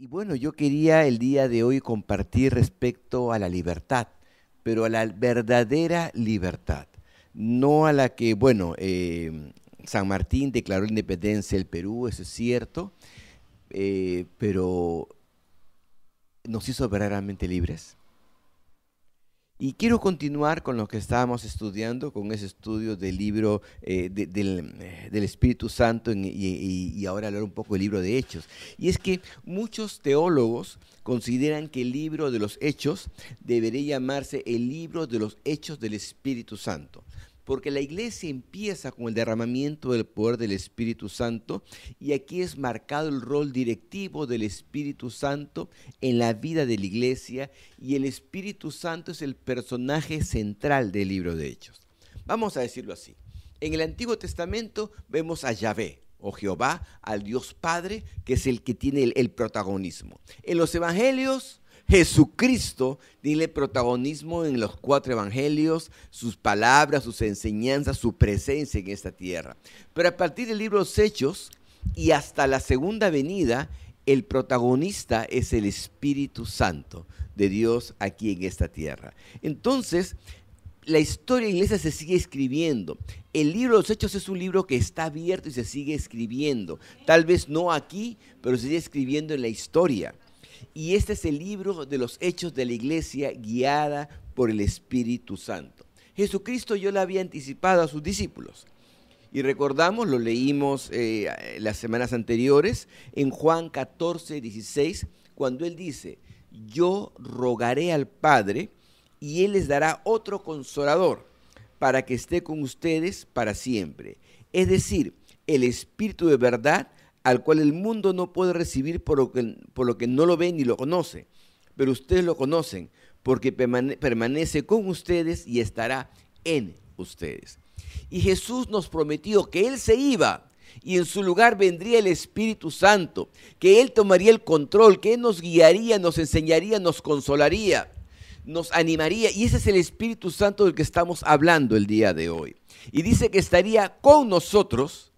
Y bueno, yo quería el día de hoy compartir respecto a la libertad, pero a la verdadera libertad, no a la que, bueno, eh, San Martín declaró independencia del Perú, eso es cierto, eh, pero nos hizo verdaderamente libres. Y quiero continuar con lo que estábamos estudiando, con ese estudio del libro eh, del, Espíritu Santo y, y, ahora hablar un poco del libro de Hechos. Y es que muchos teólogos consideran que el libro de los Hechos debería llamarse el libro de los Hechos del Espíritu Santo porque la iglesia empieza con el derramamiento del poder del Espíritu Santo y aquí es marcado el rol directivo del Espíritu Santo en la vida de la iglesia y el Espíritu Santo es el personaje central del libro de Hechos. Vamos a decirlo así. En el Antiguo Testamento vemos a Yahvé, o Jehová, al Dios Padre, que es el que tiene el, el protagonismo. En los Evangelios Jesucristo tiene protagonismo en los cuatro evangelios, sus palabras, sus enseñanzas, su presencia en esta tierra. Pero a partir del libro de los Hechos y hasta la segunda venida, el protagonista es el Espíritu Santo de Dios aquí en esta tierra. Entonces, la historia de la iglesia se sigue escribiendo. El libro de los Hechos es un libro que está abierto y se sigue escribiendo. Tal vez no aquí, pero se sigue escribiendo en la historia. Y este es el libro de los hechos de la iglesia guiada por el Espíritu Santo. Jesucristo yo le había anticipado a sus discípulos. Y recordamos, lo leímos eh, las semanas anteriores, en Juan 14, 16, cuando él dice, yo rogaré al Padre y él les dará otro consolador para que esté con ustedes para siempre. Es decir, el Espíritu de verdad al cual el mundo no puede recibir por lo que, por lo que no lo ve ni lo conoce. Pero ustedes lo conocen porque permanece con ustedes y estará en ustedes. Y Jesús nos prometió que Él se iba y en su lugar vendría el Espíritu Santo, que Él tomaría el control, que Él nos guiaría, nos enseñaría, nos consolaría, nos animaría. Y ese es el Espíritu Santo del que estamos hablando el día de hoy. Y dice que estaría con nosotros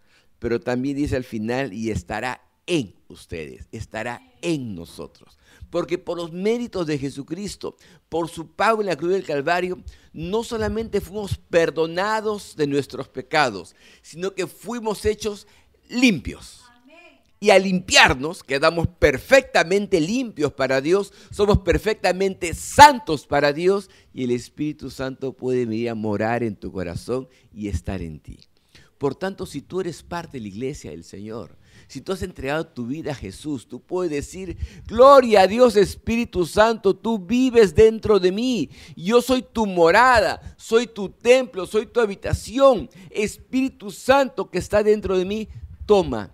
pero también dice al final, y estará en ustedes, estará en nosotros. Porque por los méritos de Jesucristo, por su pago en la cruz del Calvario, no solamente fuimos perdonados de nuestros pecados, sino que fuimos hechos limpios. Y al limpiarnos, quedamos perfectamente limpios para Dios, somos perfectamente santos para Dios y el Espíritu Santo puede venir a morar en tu corazón y estar en ti. Por tanto, si tú eres parte de la iglesia del Señor, si tú has entregado tu vida a Jesús, tú puedes decir, gloria a Dios Espíritu Santo, tú vives dentro de mí. Yo soy tu morada, soy tu templo, soy tu habitación. Espíritu Santo que está dentro de mí, toma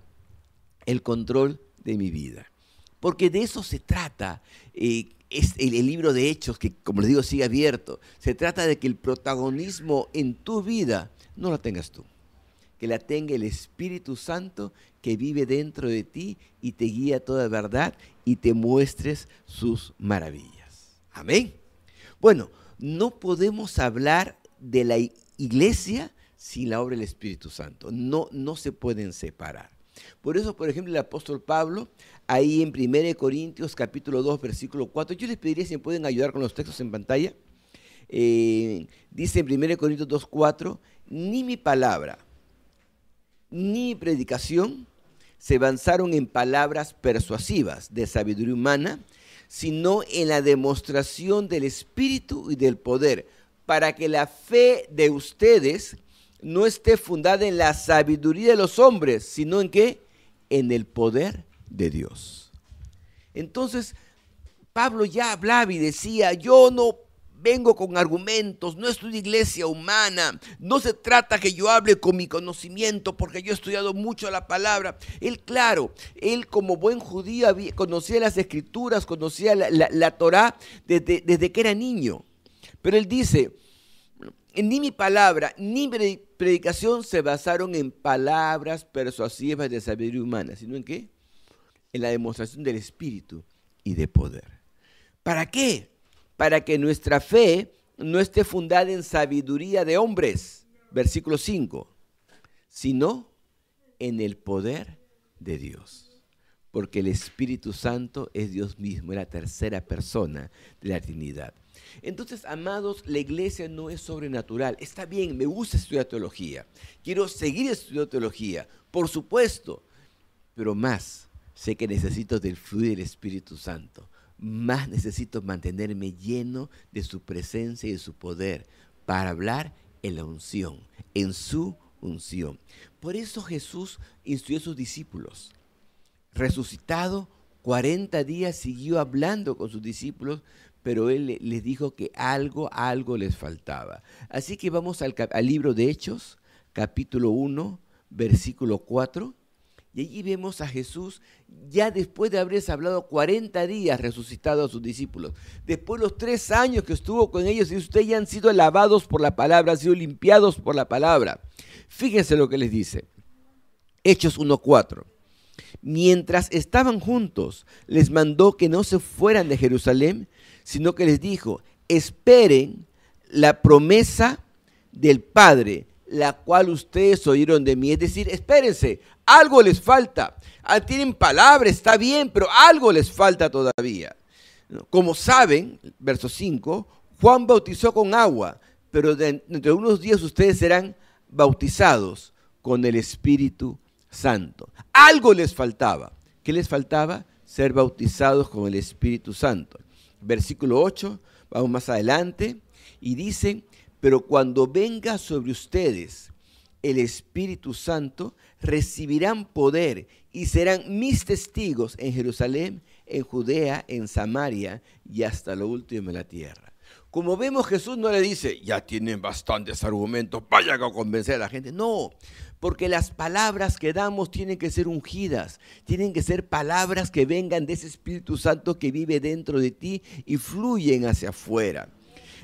el control de mi vida. Porque de eso se trata. Eh, es el, el, libro de Hechos, que como les digo, sigue abierto. Se trata de que el protagonismo en tu vida no lo tengas tú que la tenga el Espíritu Santo que vive dentro de ti y te guía toda verdad y te muestres sus maravillas. Amén. Bueno, no podemos hablar de la iglesia sin la obra del Espíritu Santo. No, no se pueden separar. Por eso, por ejemplo, el apóstol Pablo, ahí en 1 Corintios capítulo 2, versículo 4, yo les pediría si me pueden ayudar con los textos en pantalla. Eh, dice en 1 Corintios 2, 4, ni mi palabra ni predicación se avanzaron en palabras persuasivas de sabiduría humana, sino en la demostración del Espíritu y del poder, para que la fe de ustedes no esté fundada en la sabiduría de los hombres, sino en qué? En el poder de Dios. Entonces, Pablo ya hablaba y decía, yo no vengo con argumentos, no es una iglesia humana, no se trata que yo hable con mi conocimiento porque yo he estudiado mucho la palabra. Él, claro, él como buen judío conocía las escrituras, conocía la, la, Torah desde, desde que era niño. Pero él dice, ni mi palabra ni mi predicación se basaron en palabras persuasivas de sabiduría humana, sino en qué? En la demostración del Espíritu y de poder. ¿Para qué? Para que nuestra fe no esté fundada en sabiduría de hombres, versículo 5, sino en el poder de Dios. porque el Espíritu Santo es Dios mismo, es la tercera persona de la Trinidad. Entonces, amados, la iglesia no es sobrenatural. Está bien, me gusta estudiar teología. Quiero seguir estudiando teología, por supuesto. Pero más, sé que necesito del fluir del Espíritu Santo. Más necesito mantenerme lleno de su presencia y de su poder para hablar en la unción, en su unción. Por eso Jesús instruyó a sus discípulos. Resucitado, 40 días siguió hablando con sus discípulos pero él les dijo que algo, algo les faltaba. Así que vamos al, libro de Hechos, capítulo 1, versículo 4. Y allí vemos a Jesús ya después de haberles hablado 40 días resucitado a sus discípulos. Después de los tres años que estuvo con ellos y ustedes ya han sido lavados por la palabra, han sido limpiados por la palabra. Fíjense lo que les dice. Hechos 1.4. Mientras estaban juntos, les mandó que no se fueran de Jerusalén, sino que les dijo, esperen la promesa del Padre, la cual ustedes oyeron de mí. Es decir, espérense, algo les falta. Ah, tienen palabras, está bien, pero algo les falta todavía. Como saben, verso 5, Juan bautizó con agua, pero dentro de unos días ustedes serán bautizados con el Espíritu Santo. Algo les faltaba. ¿Qué les faltaba? Ser bautizados con el Espíritu Santo versículo 8, vamos más adelante, y dice, pero cuando venga sobre ustedes el Espíritu Santo, recibirán poder y serán mis testigos en Jerusalén, en Judea, en Samaria y hasta lo último de la tierra. Como vemos, Jesús no le dice, ya tienen bastantes argumentos, vayan a convencer a la gente. No, porque las palabras que damos tienen que ser ungidas, tienen que ser palabras que vengan de ese Espíritu Santo que vive dentro de ti y fluyen hacia afuera.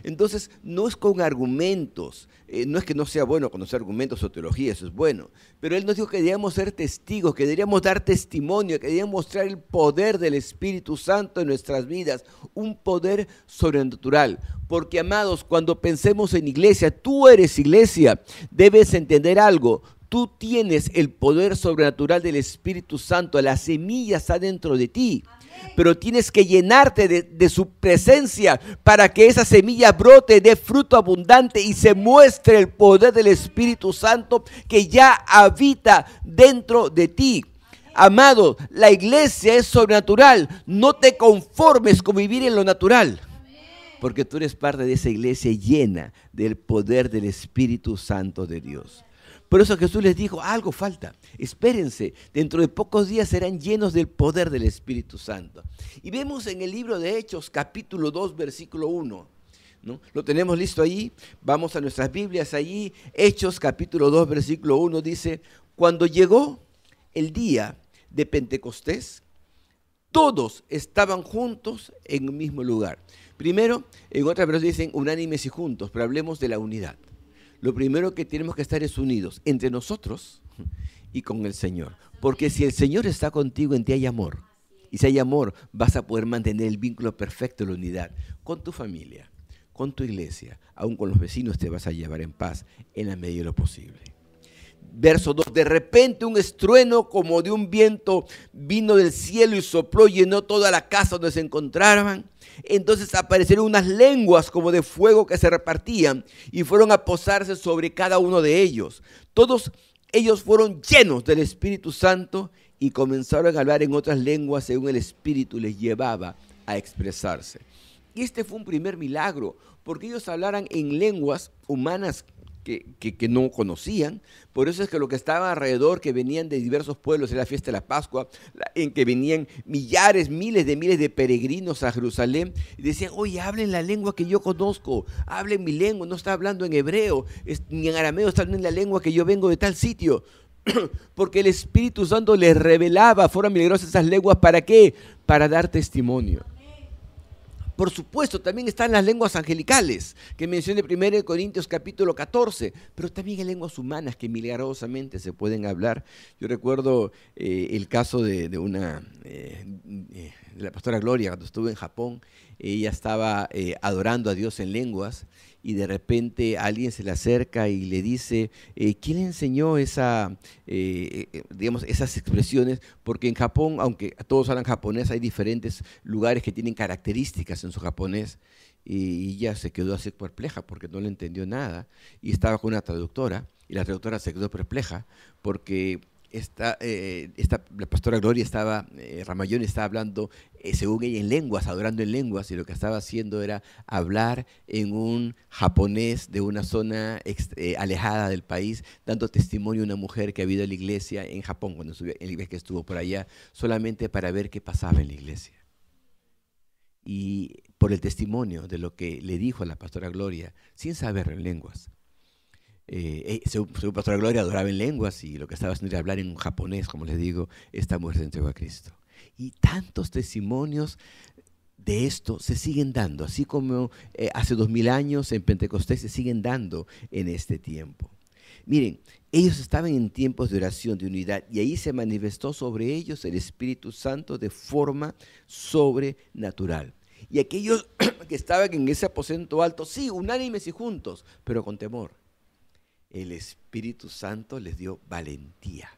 Entonces, no es con argumentos, eh, no es que no sea bueno conocer argumentos o teología, eso es bueno, pero Él nos dijo que debíamos ser testigos, que deberíamos dar testimonio, que deberíamos mostrar el poder del Espíritu Santo en nuestras vidas, un poder sobrenatural. Porque, amados, cuando pensemos en iglesia, tú eres iglesia, debes entender algo, tú tienes el poder sobrenatural del Espíritu Santo, la semilla está dentro de ti. Pero tienes que llenarte de, su presencia para que esa semilla brote, dé fruto abundante y se muestre el poder del Espíritu Santo que ya habita dentro de ti. Amado, la iglesia es sobrenatural. No te conformes con vivir en lo natural porque tú eres parte de esa iglesia llena del poder del Espíritu Santo de Dios. Por eso Jesús les dijo, algo falta, espérense, dentro de pocos días serán llenos del poder del Espíritu Santo. Y vemos en el libro de Hechos capítulo 2 versículo 1. ¿No? Lo tenemos listo allí, vamos a nuestras Biblias allí, Hechos capítulo 2 versículo 1 dice, cuando llegó el día de Pentecostés, todos estaban juntos en un mismo lugar. Primero, en otras veces dicen unánimes y juntos, pero hablemos de la unidad lo primero que tenemos que estar es unidos entre nosotros y con el Señor. Porque si el Señor está contigo, en ti hay amor. Y si hay amor, vas a poder mantener el vínculo perfecto, la unidad, con tu familia, con tu iglesia, aún con los vecinos te vas a llevar en paz en la medida de lo posible. Verso 2, de repente un estrueno como de un viento vino del cielo y sopló, llenó toda la casa donde se encontraban entonces aparecieron unas lenguas como de fuego que se repartían y fueron a posarse sobre cada uno de ellos. Todos ellos fueron llenos del Espíritu Santo y comenzaron a hablar en otras lenguas según el Espíritu les llevaba a expresarse. Y este fue un primer milagro, porque ellos hablaran en lenguas humanas que, no conocían. Por eso es que lo que estaba alrededor, que venían de diversos pueblos, era la fiesta de la Pascua, en que venían millares, miles de miles de peregrinos a Jerusalén, y decían, oye, hablen la lengua que yo conozco, hablen mi lengua, no está hablando en hebreo, ni en arameo, está hablando en la lengua que yo vengo de tal sitio. Porque el Espíritu Santo les revelaba, fueron milagrosas esas lenguas, ¿para qué? Para dar testimonio. Por supuesto, también están las lenguas angelicales, que mencioné 1 Corintios capítulo 14, pero también hay lenguas humanas que milagrosamente se pueden hablar. Yo recuerdo eh, el caso de, una, eh, eh, la pastora Gloria, cuando estuvo en Japón, ella estaba adorando a Dios en lenguas y de repente alguien se le acerca y le dice, eh, ¿quién le enseñó eh, eh, digamos, esas expresiones? Porque en Japón, aunque todos hablan japonés, hay diferentes lugares que tienen características en su japonés y ella se quedó así perpleja porque no le entendió nada y estaba con una traductora y la traductora se quedó perpleja porque eh, la pastora Gloria estaba, eh, Ramayón estaba hablando, eh, según ella, en lenguas, adorando en lenguas, y lo que estaba haciendo era hablar en un japonés de una zona alejada del país, dando testimonio a una mujer que había ido a la iglesia en Japón, cuando estuvo, el que estuvo por allá, solamente para ver qué pasaba en la iglesia. Y por el testimonio de lo que le dijo a la pastora Gloria, sin saber en lenguas, eh, eh, según, Pastora Gloria adoraba en lenguas y lo que estaba haciendo era hablar en un japonés, como les digo, esta mujer se entregó a Cristo. Y tantos testimonios de esto se siguen dando, así como eh, hace dos mil años en Pentecostés se siguen dando en este tiempo. Miren, ellos estaban en tiempos de oración, de unidad, y ahí se manifestó sobre ellos el Espíritu Santo de forma sobrenatural. Y aquellos que estaban en ese aposento alto, sí, unánimes y juntos, pero con temor el Espíritu Santo les dio valentía.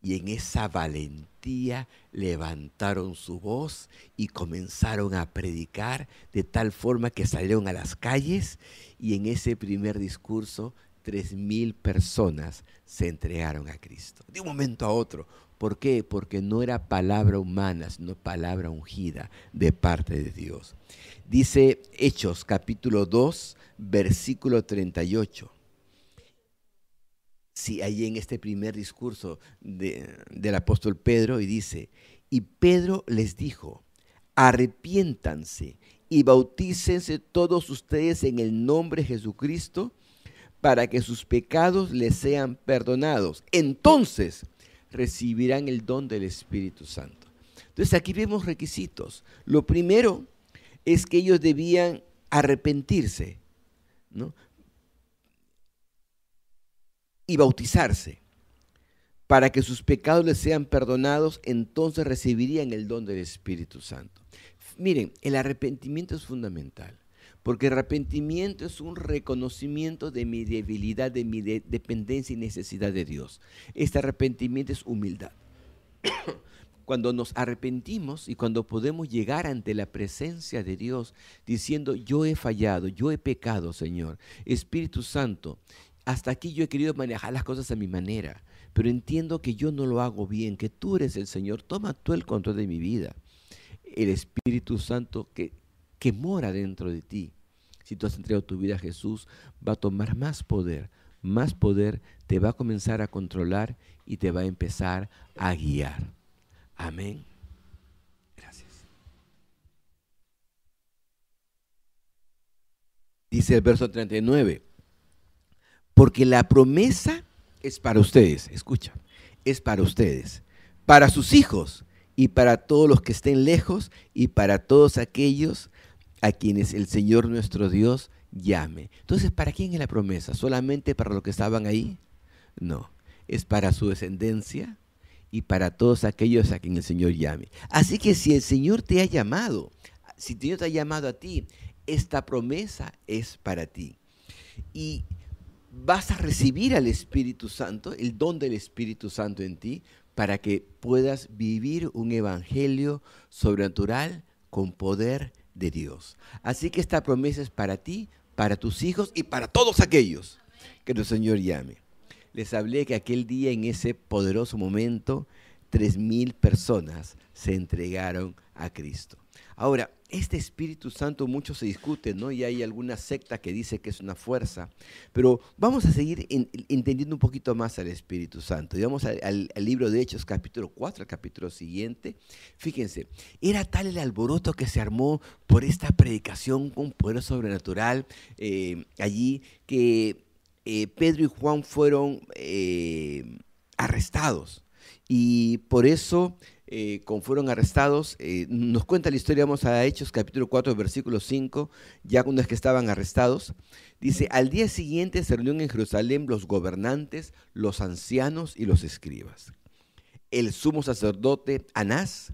Y en esa valentía levantaron su voz y comenzaron a predicar de tal forma que salieron a las calles y en ese primer discurso tres mil personas se entregaron a Cristo. De un momento a otro. ¿Por qué? Porque no era palabra humana, sino palabra ungida de parte de Dios. Dice Hechos capítulo 2, versículo 38 sí, ahí en este primer discurso del apóstol Pedro y dice, y Pedro les dijo, arrepiéntanse y bautícense todos ustedes en el nombre de Jesucristo para que sus pecados les sean perdonados. Entonces recibirán el don del Espíritu Santo. Entonces aquí vemos requisitos. Lo primero es que ellos debían arrepentirse. ¿no? Y bautizarse para que sus pecados les sean perdonados, entonces recibirían el don del Espíritu Santo. Miren, el arrepentimiento es fundamental, porque el arrepentimiento es un reconocimiento de mi debilidad, de mi dependencia y necesidad de Dios. Este arrepentimiento es humildad. cuando nos arrepentimos y cuando podemos llegar ante la presencia de Dios diciendo, yo he fallado, yo he pecado, Señor. Espíritu Santo, hasta aquí yo he querido manejar las cosas a mi manera, pero entiendo que yo no lo hago bien, que tú eres el Señor, toma tú el control de mi vida. El Espíritu Santo que, que mora dentro de ti, si tú has entregado tu vida a Jesús, va a tomar más poder, más poder, te va a comenzar a controlar y te va a empezar a guiar. Amén. Gracias. Dice el verso 39 porque la promesa es para ustedes, escucha, es para ustedes, para sus hijos y para todos los que estén lejos y para todos aquellos a quienes el Señor nuestro Dios llame. Entonces, ¿para quién es la promesa? ¿Solamente para los que estaban ahí? No, es para su descendencia y para todos aquellos a quien el Señor llame. Así que si el Señor te ha llamado, si Señor te ha llamado a ti, esta promesa es para ti. Y vas a recibir al Espíritu Santo, el don del Espíritu Santo en ti, para que puedas vivir un evangelio sobrenatural con poder de Dios. Así que esta promesa es para ti, para tus hijos y para todos aquellos que el Señor llame. Les hablé que aquel día, en ese poderoso momento, tres mil personas se entregaron a Cristo. Ahora, este Espíritu Santo mucho se discute, ¿no? Y hay alguna secta que dice que es una fuerza, pero vamos a seguir entendiendo un poquito más al Espíritu Santo. Y vamos al, libro de Hechos, capítulo 4, el capítulo siguiente. Fíjense, era tal el alboroto que se armó por esta predicación con poder sobrenatural eh, allí que eh, Pedro y Juan fueron eh, arrestados. Y por eso eh, fueron arrestados, eh, nos cuenta la historia, vamos a Hechos capítulo 4, versículo 5, ya cuando es que estaban arrestados, dice, al día siguiente se reunieron en Jerusalén los gobernantes, los ancianos y los escribas. El sumo sacerdote Anás,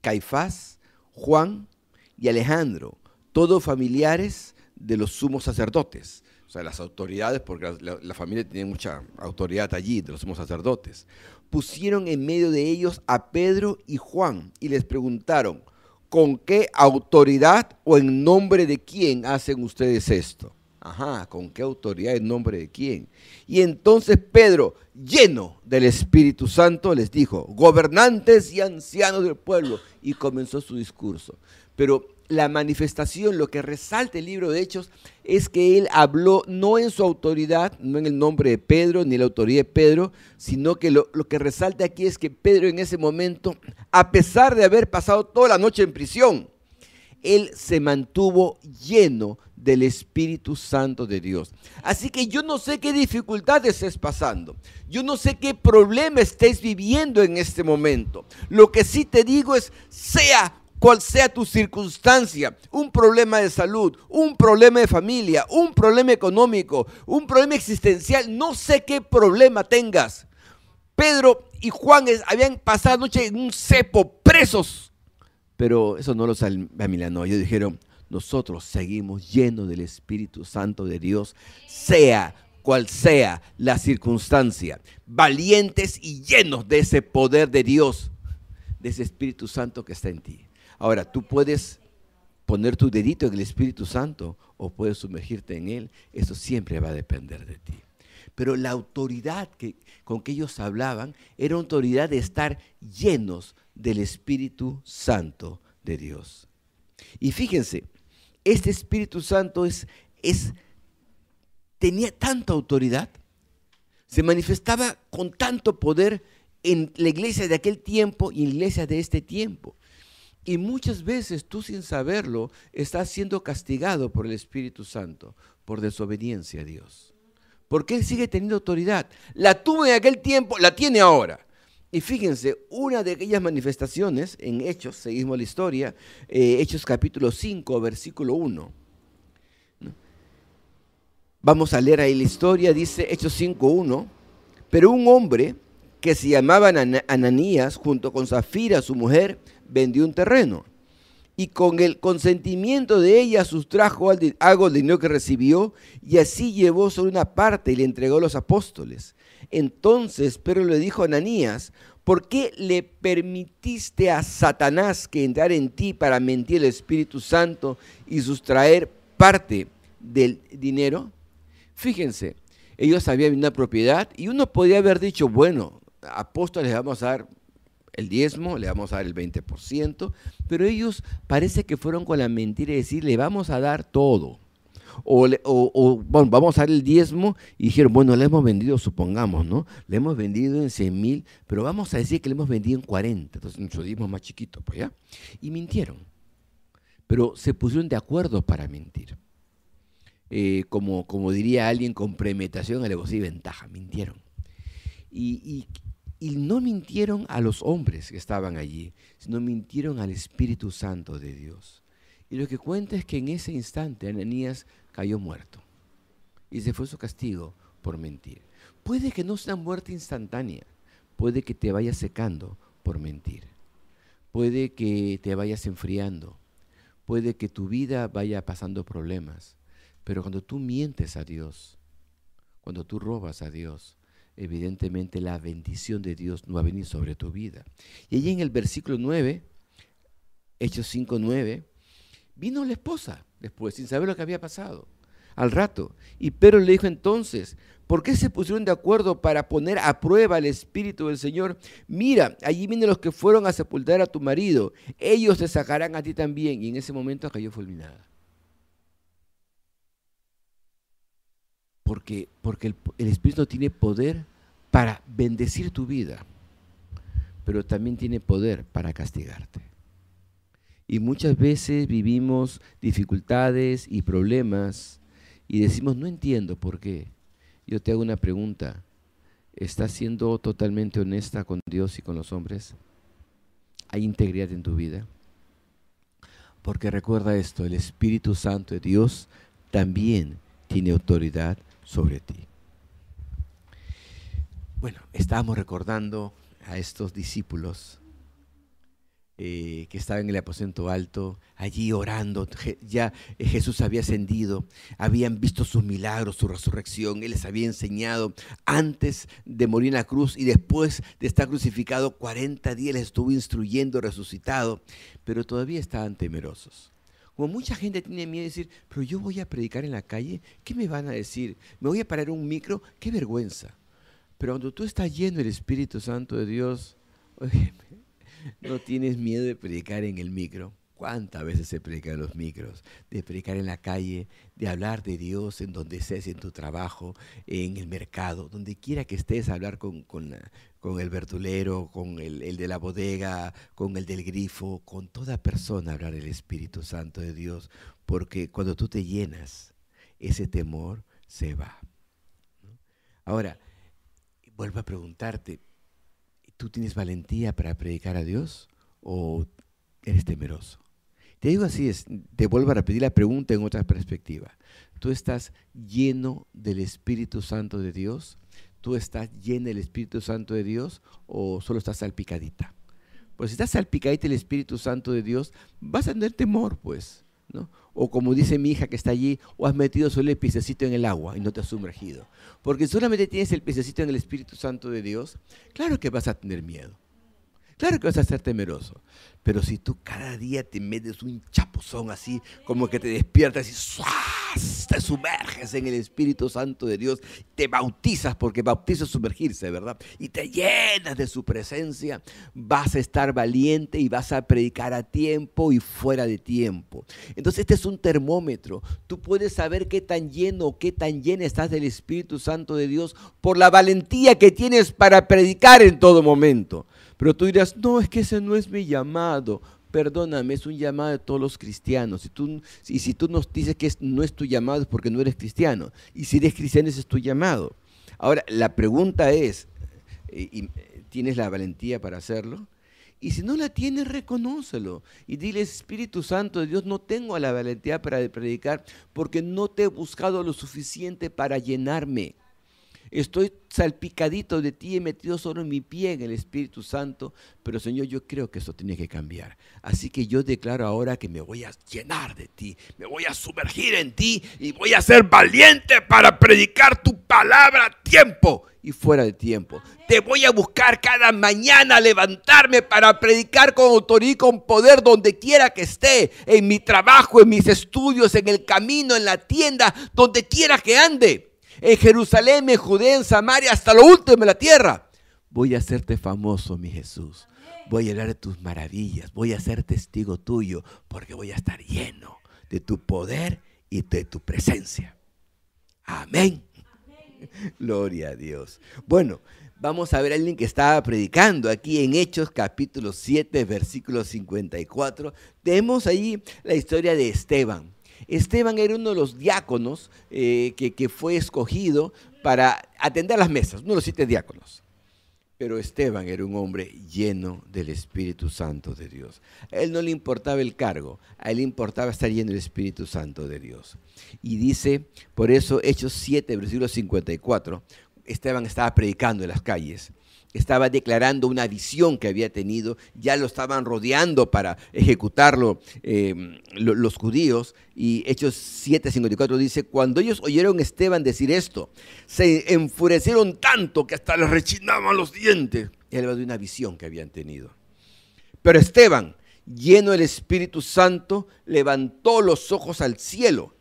Caifás, Juan y Alejandro, todos familiares de los sumos sacerdotes, o sea, las autoridades, porque la, familia tiene mucha autoridad allí, de los sumos sacerdotes. Pusieron en medio de ellos a Pedro y Juan y les preguntaron, ¿con qué autoridad o en nombre de quién hacen ustedes esto? Ajá, ¿con qué autoridad en nombre de quién? Y entonces Pedro, lleno del Espíritu Santo, les dijo, gobernantes y ancianos del pueblo, y comenzó su discurso. Pero la manifestación, lo que resalta el libro de Hechos, es que él habló no en su autoridad, no en el nombre de Pedro, ni la autoridad de Pedro, sino que lo, que resalta aquí es que Pedro en ese momento, a pesar de haber pasado toda la noche en prisión, él se mantuvo lleno del Espíritu Santo de Dios. Así que yo no sé qué dificultades estés pasando. Yo no sé qué problema estés viviendo en este momento. Lo que sí te digo es, sea cual sea tu circunstancia, un problema de salud, un problema de familia, un problema económico, un problema existencial, no sé qué problema tengas. Pedro y Juan habían pasado noche en un cepo, presos. Pero eso no los no. Ellos dijeron, nosotros seguimos llenos del Espíritu Santo de Dios, sea cual sea la circunstancia, valientes y llenos de ese poder de Dios, de ese Espíritu Santo que está en ti. Ahora, tú puedes poner tu dedito en el Espíritu Santo o puedes sumergirte en Él. Eso siempre va a depender de ti. Pero la autoridad que, con que ellos hablaban era autoridad de estar llenos del Espíritu Santo de Dios. Y fíjense, este Espíritu Santo es, tenía tanta autoridad, se manifestaba con tanto poder en la iglesia de aquel tiempo y en la iglesia de este tiempo. Y muchas veces tú sin saberlo estás siendo castigado por el Espíritu Santo por desobediencia a Dios. Porque Él sigue teniendo autoridad. La tuvo en aquel tiempo, la tiene ahora. Y fíjense, una de aquellas manifestaciones en Hechos, seguimos la historia, eh, Hechos capítulo 5, versículo 1. Vamos a leer ahí la historia, dice Hechos 5, 1. Pero un hombre que se llamaba Ananías, junto con Zafira, su mujer, vendió un terreno y con el consentimiento de ella sustrajo algo del dinero que recibió y así llevó sobre una parte y le entregó a los apóstoles. Entonces Pedro le dijo a Ananías, ¿por qué le permitiste a Satanás que entrara en ti para mentir al Espíritu Santo y sustraer parte del dinero? Fíjense, ellos habían una propiedad y uno podía haber dicho, bueno, apóstoles vamos a dar el diezmo, le vamos a dar el 20%, pero ellos parece que fueron con la mentira y decir, le vamos a dar todo. O, vamos a dar el diezmo y dijeron, bueno, le hemos vendido, supongamos, ¿no? Le hemos vendido en 100 mil, pero vamos a decir que le hemos vendido en 40, entonces nuestro diezmo es más chiquito, pues ya. Y mintieron, pero se pusieron de acuerdo para mentir. Eh, como, como diría alguien con premeditación, alevosía y ventaja, mintieron. y, y no mintieron a los hombres que estaban allí, sino mintieron al Espíritu Santo de Dios. Y lo que cuenta es que en ese instante Ananías cayó muerto. Y se fue su castigo por mentir. Puede que no sea muerte instantánea, puede que te vayas secando por mentir. Puede que te vayas enfriando, puede que tu vida vaya pasando problemas. Pero cuando tú mientes a Dios, cuando tú robas a Dios, evidentemente la bendición de Dios no va a venir sobre tu vida. Y allí en el versículo 9, Hechos 5, 9, vino la esposa después, sin saber lo que había pasado, al rato. Y Pedro le dijo entonces, ¿por qué se pusieron de acuerdo para poner a prueba el Espíritu del Señor? Mira, allí vienen los que fueron a sepultar a tu marido, ellos te sacarán a ti también. Y en ese momento cayó fulminada. Porque, porque el, el Espíritu tiene poder para bendecir tu vida, pero también tiene poder para castigarte. Y muchas veces vivimos dificultades y problemas y decimos, no entiendo por qué. Yo te hago una pregunta. ¿Estás siendo totalmente honesta con Dios y con los hombres? ¿Hay integridad en tu vida? Porque recuerda esto, el Espíritu Santo de Dios también tiene autoridad sobre ti. Bueno, estábamos recordando a estos discípulos eh, que estaba en el aposento alto, allí orando. Ya Jesús había ascendido, habían visto sus milagros, su resurrección. Él les había enseñado antes de morir en la cruz y después de estar crucificado, 40 días les estuvo instruyendo, resucitado, pero todavía estaban temerosos. Como mucha gente tiene miedo de decir, pero yo voy a predicar en la calle, ¿qué me van a decir? ¿Me voy a parar un micro? ¡Qué vergüenza! Pero cuando tú estás lleno del Espíritu Santo de Dios, no tienes miedo de predicar en el micro. ¿Cuántas veces se predica en los micros? De predicar en la calle, de hablar de Dios en donde estés, en tu trabajo, en el mercado, donde quiera que estés, hablar con, con, el verdulero, con el, el, de la bodega, con el del grifo, con toda persona hablar del Espíritu Santo de Dios, porque cuando tú te llenas, ese temor se va. Ahora, vuelvo a preguntarte, ¿Tú tienes valentía para predicar a Dios o eres temeroso? Te digo así, es, te vuelvo a repetir la pregunta en otra perspectiva. ¿Tú estás lleno del Espíritu Santo de Dios? ¿Tú estás lleno del Espíritu Santo de Dios o solo estás salpicadita? Pues si estás salpicadita del Espíritu Santo de Dios, vas a tener temor, pues. O como dice mi hija que está allí, o has metido solo el piececito en el agua y no te has sumergido. Porque solamente tienes el piececito en el Espíritu Santo de Dios, claro que vas a tener miedo. Claro que vas a ser temeroso. Pero si tú cada día te metes un chapuzón así, como que te despiertas y te sumerges en el Espíritu Santo de Dios, te bautizas, porque bautizo es sumergirse, ¿verdad? Y te llenas de su presencia, vas a estar valiente y vas a predicar a tiempo y fuera de tiempo. Entonces este es un termómetro. Tú puedes saber qué tan lleno o qué tan llena estás del Espíritu Santo de Dios por la valentía que tienes para predicar en todo momento. Pero tú dirás, no, es que ese no es mi llamado. Perdóname, es un llamado de todos los cristianos. Y, tú, y si tú nos dices que no es tu llamado es porque no eres cristiano. Y si eres cristiano ese es tu llamado. Ahora, la pregunta es, ¿tienes la valentía para hacerlo? Y si no la tienes, reconócelo. Y dile, Espíritu Santo de Dios, no tengo la valentía para predicar porque no te he buscado lo suficiente para llenarme. Estoy salpicadito de ti, he metido solo en mi pie en el Espíritu Santo, pero Señor, yo creo que eso tiene que cambiar. Así que yo declaro ahora que me voy a llenar de ti, me voy a sumergir en ti y voy a ser valiente para predicar tu palabra a tiempo y fuera de tiempo. Te voy a buscar cada mañana, levantarme para predicar con autoridad y con poder donde quiera que esté, en mi trabajo, en mis estudios, en el camino, en la tienda, donde quiera que ande en Jerusalén, en Judea, en Samaria, hasta lo último de la tierra. Voy a hacerte famoso, mi Jesús. Voy a hablar de tus maravillas. Voy a ser testigo tuyo porque voy a estar lleno de tu poder y de tu presencia. Amén. Gloria a Dios. Bueno, vamos a ver a alguien que estaba predicando aquí en Hechos capítulo 7, versículo 54. Tenemos ahí la historia de Esteban. Esteban era uno de los diáconos eh, que, fue escogido para atender las mesas, uno de los siete diáconos. Pero Esteban era un hombre lleno del Espíritu Santo de Dios. A él no le importaba el cargo, a él le importaba estar lleno del Espíritu Santo de Dios. Y dice, por eso, Hechos 7, versículo 54, Esteban estaba predicando en las calles estaba declarando una visión que había tenido, ya lo estaban rodeando para ejecutarlo eh, los judíos, y Hechos 7:54 dice, cuando ellos oyeron a Esteban decir esto, se enfurecieron tanto que hasta les rechinaban los dientes. Y de una visión que habían tenido. Pero Esteban, lleno del Espíritu Santo, levantó los ojos al cielo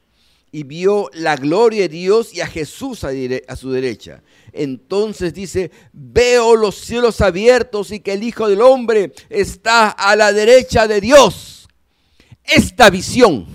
y vio la gloria de Dios y a Jesús a, su derecha. Entonces dice, veo los cielos abiertos y que el Hijo del Hombre está a la derecha de Dios. Esta visión,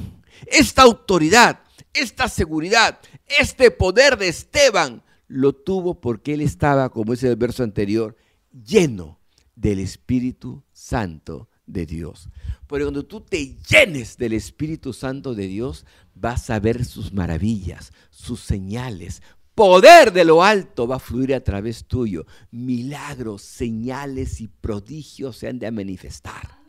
esta autoridad, esta seguridad, este poder de Esteban lo tuvo porque él estaba, como dice el verso anterior, lleno del Espíritu Santo de Dios. Pero cuando tú te llenes del Espíritu Santo de Dios, vas a ver sus maravillas, sus señales. Poder de lo alto va a fluir a través tuyo. Milagros, señales y prodigios se han de manifestar.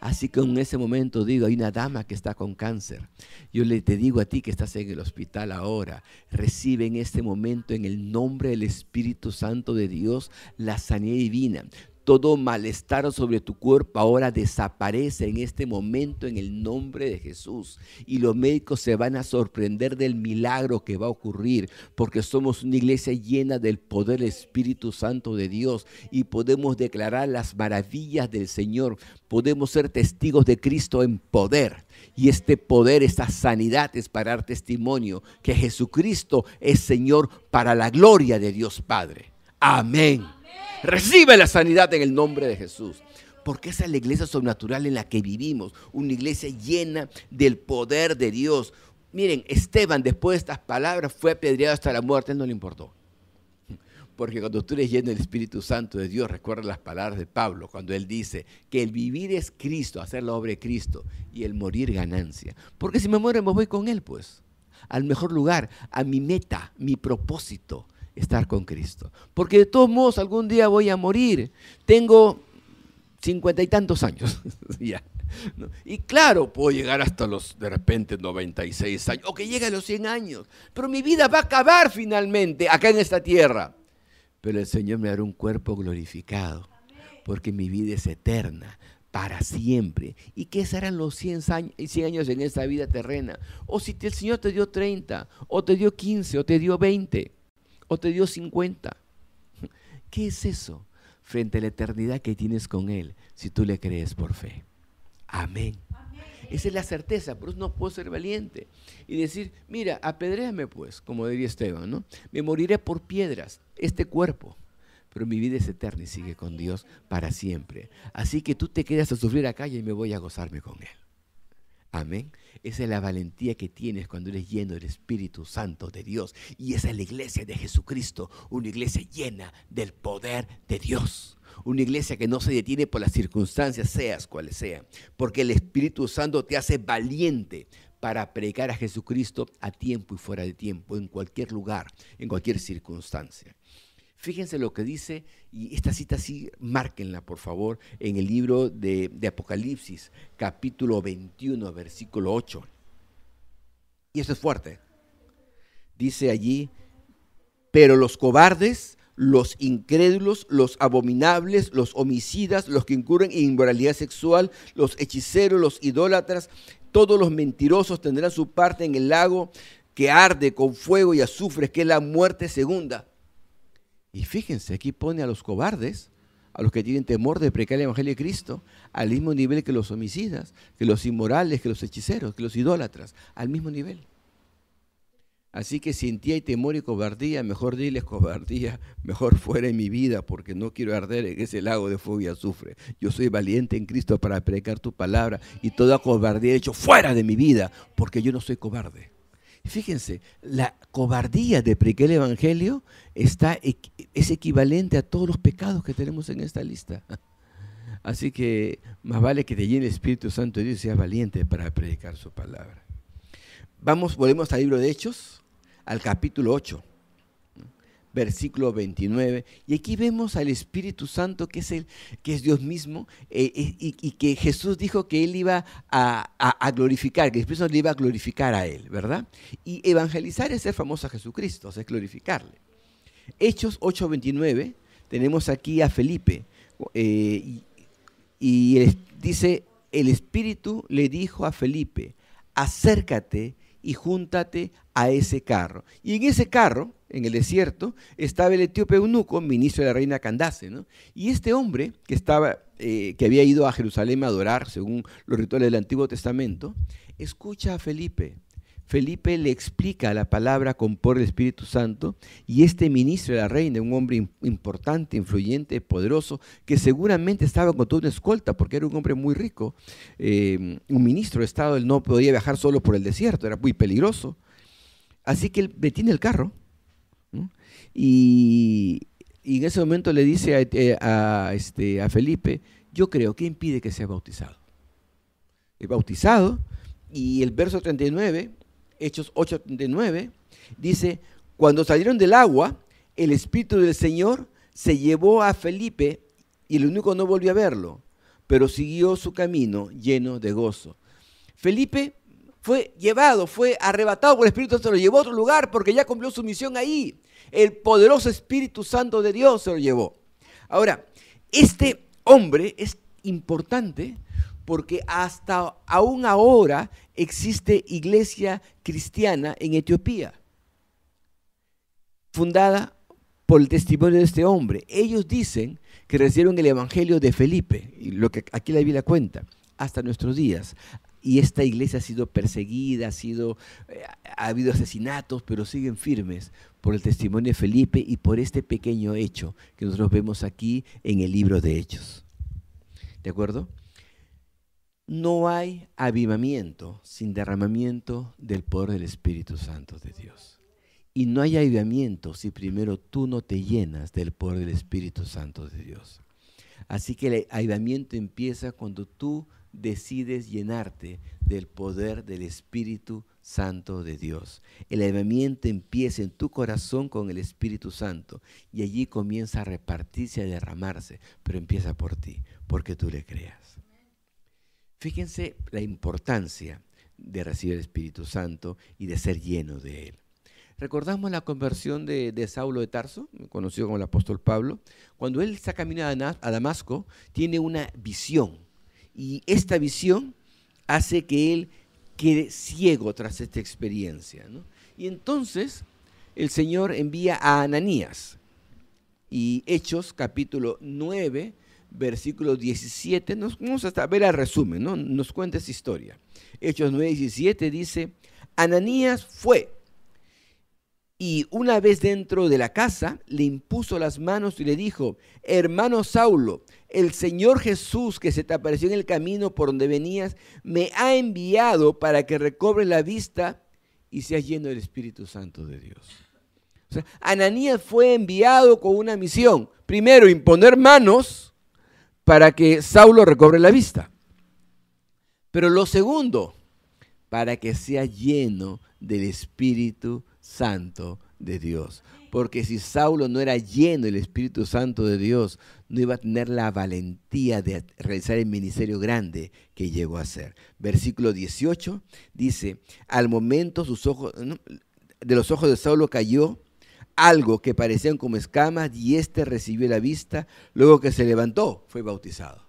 Así que en ese momento digo, hay una dama que está con cáncer. Yo le te digo a ti que estás en el hospital ahora, recibe en este momento en el nombre del Espíritu Santo de Dios la sanidad divina Todo malestar sobre tu cuerpo ahora desaparece en este momento en el nombre de Jesús. Y los médicos se van a sorprender del milagro que va a ocurrir, porque somos una iglesia llena del poder del Espíritu Santo de Dios y podemos declarar las maravillas del Señor. Podemos ser testigos de Cristo en poder. Y este poder, esta sanidad es para dar testimonio que Jesucristo es Señor para la gloria de Dios Padre. Amén. Recibe la sanidad en el nombre de Jesús. Porque esa es la iglesia sobrenatural en la que vivimos. Una iglesia llena del poder de Dios. Miren, Esteban después de estas palabras fue apedreado hasta la muerte. Él no le importó. Porque cuando tú eres lleno del Espíritu Santo de Dios, recuerda las palabras de Pablo, cuando él dice que el vivir es Cristo, hacer la obra de Cristo, y el morir ganancia. Porque si me muero, me voy con Él, pues, al mejor lugar, a mi meta, mi propósito, estar con Cristo. Porque de todos modos, algún día voy a morir. Tengo cincuenta y tantos años. ya. Y claro, puedo llegar hasta los, de repente, 96 años, o que llegue a los 100 años. Pero mi vida va a acabar finalmente acá en esta tierra pero el Señor me dará un cuerpo glorificado, porque mi vida es eterna, para siempre. ¿Y qué serán los 100 años, en esta vida terrena? O si el Señor te dio 30, o te dio 15, o te dio 20, o te dio 50. ¿Qué es eso frente a la eternidad que tienes con Él si tú le crees por fe? Amén. Esa es la certeza, por eso no puedo ser valiente. Y decir, mira, apedréame pues, como diría Esteban, ¿no? Me moriré por piedras, este cuerpo. Pero mi vida es eterna y sigue con Dios para siempre. Así que tú te quedas a sufrir acá y me voy a gozarme con Él. Amén. Esa es la valentía que tienes cuando eres lleno del Espíritu Santo de Dios. Y esa es la iglesia de Jesucristo, una iglesia llena del poder de Dios una iglesia que no se detiene por las circunstancias, seas cuales sean, porque el Espíritu Santo te hace valiente para predicar a Jesucristo a tiempo y fuera de tiempo, en cualquier lugar, en cualquier circunstancia. Fíjense lo que dice, y esta cita sí, márquenla por favor, en el libro de, Apocalipsis, capítulo 21, versículo 8. Y eso es fuerte. Dice allí, pero los cobardes los incrédulos, los abominables, los homicidas, los que incurren en inmoralidad sexual, los hechiceros, los idólatras, todos los mentirosos tendrán su parte en el lago que arde con fuego y azufre, que es la muerte segunda. Y fíjense, aquí pone a los cobardes, a los que tienen temor de predicar el Evangelio de Cristo, al mismo nivel que los homicidas, que los inmorales, que los hechiceros, que los idólatras, al mismo nivel. Así que si en ti hay temor y cobardía, mejor diles cobardía, mejor fuera en mi vida, porque no quiero arder en ese lago de fuego y azufre. Yo soy valiente en Cristo para predicar tu palabra y toda cobardía he hecho fuera de mi vida, porque yo no soy cobarde. Fíjense, la cobardía de predicar el Evangelio está, es equivalente a todos los pecados que tenemos en esta lista. Así que más vale que te llene el Espíritu Santo de Dios y seas valiente para predicar su palabra. Vamos, volvemos al libro de Hechos, al capítulo 8, versículo 29. Y aquí vemos al Espíritu Santo, que es, el, que es Dios mismo, eh, eh, y, que Jesús dijo que Él iba a, glorificar, que el Espíritu Santo le iba a glorificar a Él, ¿verdad? Y evangelizar es ser famoso a Jesucristo, es glorificarle. Hechos 8, 29, tenemos aquí a Felipe, eh, y dice, el Espíritu le dijo a Felipe, acércate y júntate a ese carro. Y en ese carro, en el desierto, estaba el etíope eunuco, ministro de la reina Candace. ¿no? Y este hombre, que, estaba, eh, que había ido a Jerusalén a adorar, según los rituales del Antiguo Testamento, escucha a Felipe Felipe le explica la palabra con por el Espíritu Santo y este ministro de la reina, un hombre importante, influyente, poderoso, que seguramente estaba con toda una escolta porque era un hombre muy rico, eh, un ministro de Estado, él no podía viajar solo por el desierto, era muy peligroso. Así que él detiene el carro y, en ese momento le dice a, eh, a, este, a Felipe, yo creo, ¿qué impide que sea bautizado? Es bautizado y el verso 39 Hechos 8:39, dice, cuando salieron del agua, el Espíritu del Señor se llevó a Felipe y el único no volvió a verlo, pero siguió su camino lleno de gozo. Felipe fue llevado, fue arrebatado por el Espíritu, se lo llevó a otro lugar porque ya cumplió su misión ahí. El poderoso Espíritu Santo de Dios se lo llevó. Ahora, Este hombre es importante porque hasta aún ahora existe iglesia cristiana en Etiopía, fundada por el testimonio de este hombre. Ellos dicen que recibieron el evangelio de Felipe, y lo que aquí la Biblia cuenta, hasta nuestros días. Y esta iglesia ha sido perseguida, ha, sido, eh, ha habido asesinatos, pero siguen firmes por el testimonio de Felipe y por este pequeño hecho que nosotros vemos aquí en el libro de Hechos. ¿De acuerdo? No hay avivamiento sin derramamiento del poder del Espíritu Santo de Dios. Y no hay avivamiento si primero tú no te llenas del poder del Espíritu Santo de Dios. Así que el avivamiento empieza cuando tú decides llenarte del poder del Espíritu Santo de Dios. El avivamiento empieza en tu corazón con el Espíritu Santo y allí comienza a repartirse, a derramarse, pero empieza por ti, porque tú le creas. Fíjense la importancia de recibir el Espíritu Santo y de ser lleno de él. Recordamos la conversión de, Saulo de Tarso, conocido como el apóstol Pablo. Cuando él está caminando a Damasco, tiene una visión. Y esta visión hace que él quede ciego tras esta experiencia. Y entonces el Señor envía a Ananías. Y Hechos capítulo 9 versículo 17, nos vamos a ver el resumen, ¿no? nos cuenta esa historia. Hechos 9, 17 dice, Ananías fue y una vez dentro de la casa le impuso las manos y le dijo, hermano Saulo, el Señor Jesús que se te apareció en el camino por donde venías, me ha enviado para que recobre la vista y seas lleno del Espíritu Santo de Dios. Ananías fue enviado con una misión. Primero, imponer manos para que Saulo recobre la vista. Pero lo segundo, para que sea lleno del Espíritu Santo de Dios. Porque si Saulo no era lleno del Espíritu Santo de Dios, no iba a tener la valentía de realizar el ministerio grande que llegó a ser. Versículo 18 dice, al momento sus ojos, de los ojos de Saulo cayó algo que parecían como escamas y éste recibió la vista, luego que se levantó, fue bautizado.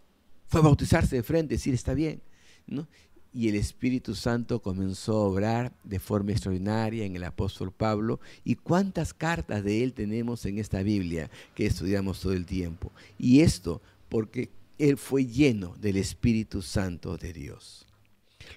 Fue a bautizarse de frente, decir, está bien. ¿no? Y el Espíritu Santo comenzó a obrar de forma extraordinaria en el apóstol Pablo. ¿Y cuántas cartas de él tenemos en esta Biblia que estudiamos todo el tiempo? Y esto porque él fue lleno del Espíritu Santo de Dios.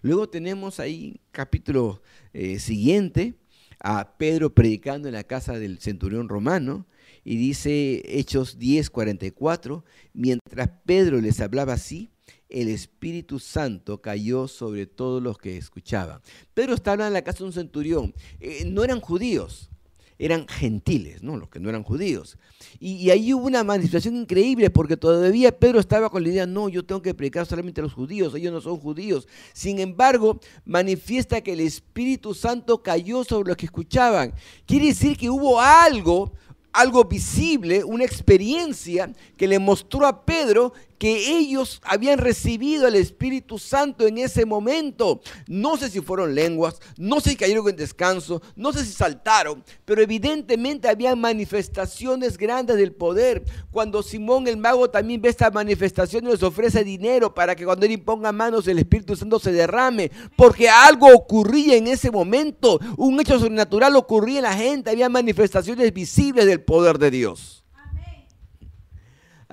Luego tenemos ahí capítulo eh, siguiente, a Pedro predicando en la casa del centurión romano y dice Hechos 10, 44, mientras Pedro les hablaba así, el Espíritu Santo cayó sobre todos los que escuchaban. Pedro estaba en la casa de un centurión, eh, no eran judíos, eran gentiles, ¿no? los que no eran judíos. Y, ahí hubo una manifestación increíble porque todavía Pedro estaba con la idea, no, yo tengo que predicar solamente a los judíos, ellos no son judíos. Sin embargo, manifiesta que el Espíritu Santo cayó sobre los que escuchaban. Quiere decir que hubo algo, algo visible, una experiencia que le mostró a Pedro que ellos habían recibido el Espíritu Santo en ese momento. No sé si fueron lenguas, no sé si cayeron en descanso, no sé si saltaron, pero evidentemente había manifestaciones grandes del poder. Cuando Simón el mago también ve estas manifestaciones, les ofrece dinero para que cuando él imponga manos el Espíritu Santo se derrame, porque algo ocurría en ese momento, un hecho sobrenatural ocurría en la gente, había manifestaciones visibles del poder de Dios.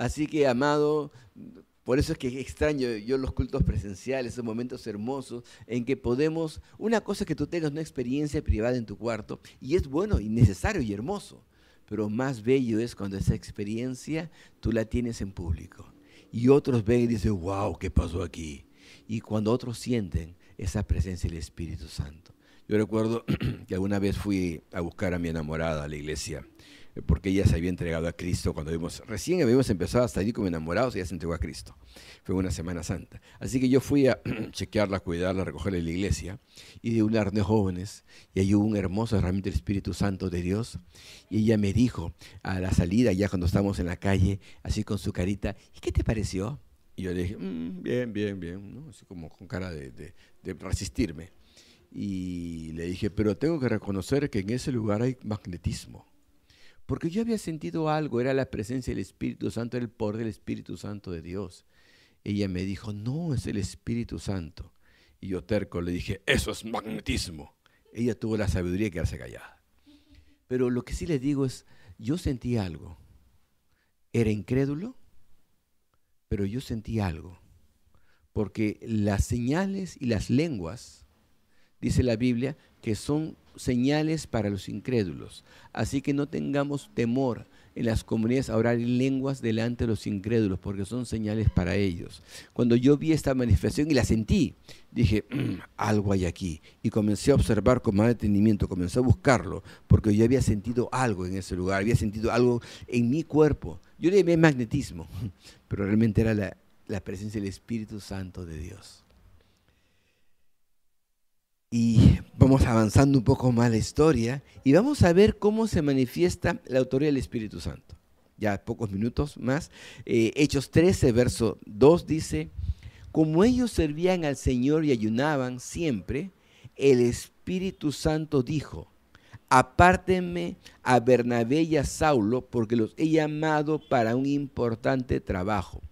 Así que, amado, por eso es que extraño yo los cultos presenciales, esos momentos hermosos en que podemos, una cosa es que tú tengas una experiencia privada en tu cuarto, y es bueno y necesario y hermoso, pero más bello es cuando esa experiencia tú la tienes en público. Y otros ven y dicen, wow, ¿qué pasó aquí? Y cuando otros sienten esa presencia del Espíritu Santo. Yo recuerdo que alguna vez fui a buscar a mi enamorada a la iglesia porque ella se había entregado a Cristo cuando vimos, recién habíamos empezado a salir como enamorados y ella se entregó a Cristo. Fue una Semana Santa. Así que yo fui a chequearla, cuidarla, recogerla en la iglesia y de un de jóvenes y ahí hubo un hermoso herramienta del Espíritu Santo de Dios y ella me dijo a la salida, ya cuando estábamos en la calle, así con su carita, ¿y qué te pareció? Y yo le dije, mm, bien, bien, bien, así como con cara de, de resistirme. Y le dije, pero tengo que reconocer que en ese lugar hay magnetismo Porque yo había sentido algo, era la presencia del Espíritu Santo, era el poder del Espíritu Santo de Dios. Ella me dijo, no, es el Espíritu Santo. Y yo terco le dije, eso es magnetismo. Ella tuvo la sabiduría de quedarse callada. Pero lo que sí les digo es, yo sentí algo. Era incrédulo, pero yo sentí algo. Porque las señales y las lenguas, dice la Biblia, que son señales para los incrédulos. Así que no tengamos temor en las comunidades a orar en lenguas delante de los incrédulos, porque son señales para ellos. Cuando yo vi esta manifestación y la sentí, dije, mm, algo hay aquí. Y comencé a observar con más detenimiento, comencé a buscarlo, porque yo había sentido algo en ese lugar, había sentido algo en mi cuerpo. Yo le llamé magnetismo, pero realmente era la, la presencia del Espíritu Santo de Dios. Y vamos avanzando un poco más la historia y vamos a ver cómo se manifiesta la autoridad del Espíritu Santo. Ya pocos minutos más. Eh, Hechos 13, verso 2 dice, como ellos servían al Señor y ayunaban siempre, el Espíritu Santo dijo, apártenme a Bernabé y a Saulo porque los he llamado para un importante trabajo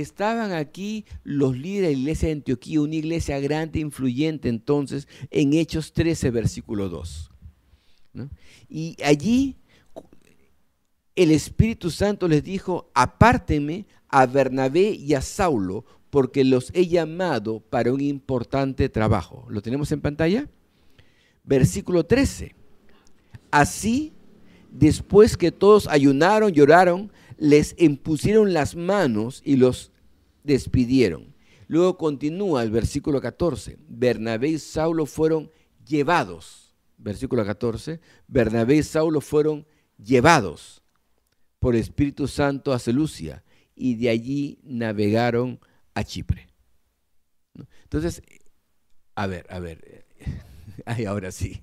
estaban aquí los líderes de la iglesia de Antioquía, una iglesia grande, e influyente entonces, en Hechos 13, versículo 2. Y allí el Espíritu Santo les dijo, apárteme a Bernabé y a Saulo, porque los he llamado para un importante trabajo. ¿Lo tenemos en pantalla? Versículo 13. Así, después que todos ayunaron, lloraron, les impusieron las manos y los despidieron. Luego continúa el versículo 14. Bernabé y Saulo fueron llevados. Versículo 14. Bernabé y Saulo fueron llevados por Espíritu Santo a Celucia y de allí navegaron a Chipre. Entonces, a ver, a ver, ahora sí,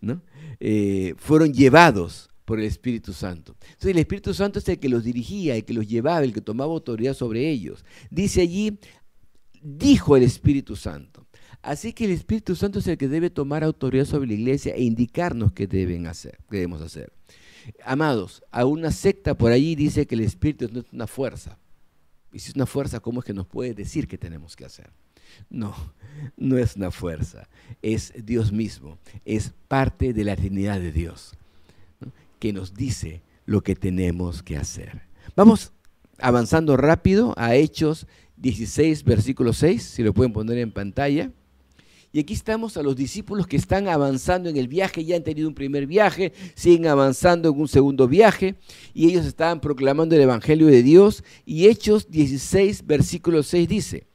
¿no? Eh, fueron llevados por el Espíritu Santo. Entonces el Espíritu Santo es el que los dirigía, el que los llevaba, el que tomaba autoridad sobre ellos. Dice allí, dijo el Espíritu Santo. Así que el Espíritu Santo es el que debe tomar autoridad sobre la iglesia e indicarnos qué deben hacer, qué debemos hacer. Amados, a una secta por allí dice que el Espíritu no es una fuerza. Y si es una fuerza, ¿cómo es que nos puede decir qué tenemos que hacer? No, no es una fuerza, es Dios mismo, es parte de la Trinidad de Dios que nos dice lo que tenemos que hacer. Vamos avanzando rápido a Hechos 16, versículo 6, si lo pueden poner en pantalla. Y aquí estamos a los discípulos que están avanzando en el viaje, ya han tenido un primer viaje, siguen avanzando en un segundo viaje, y ellos estaban proclamando el Evangelio de Dios. Y Hechos 16, versículo 6 dice,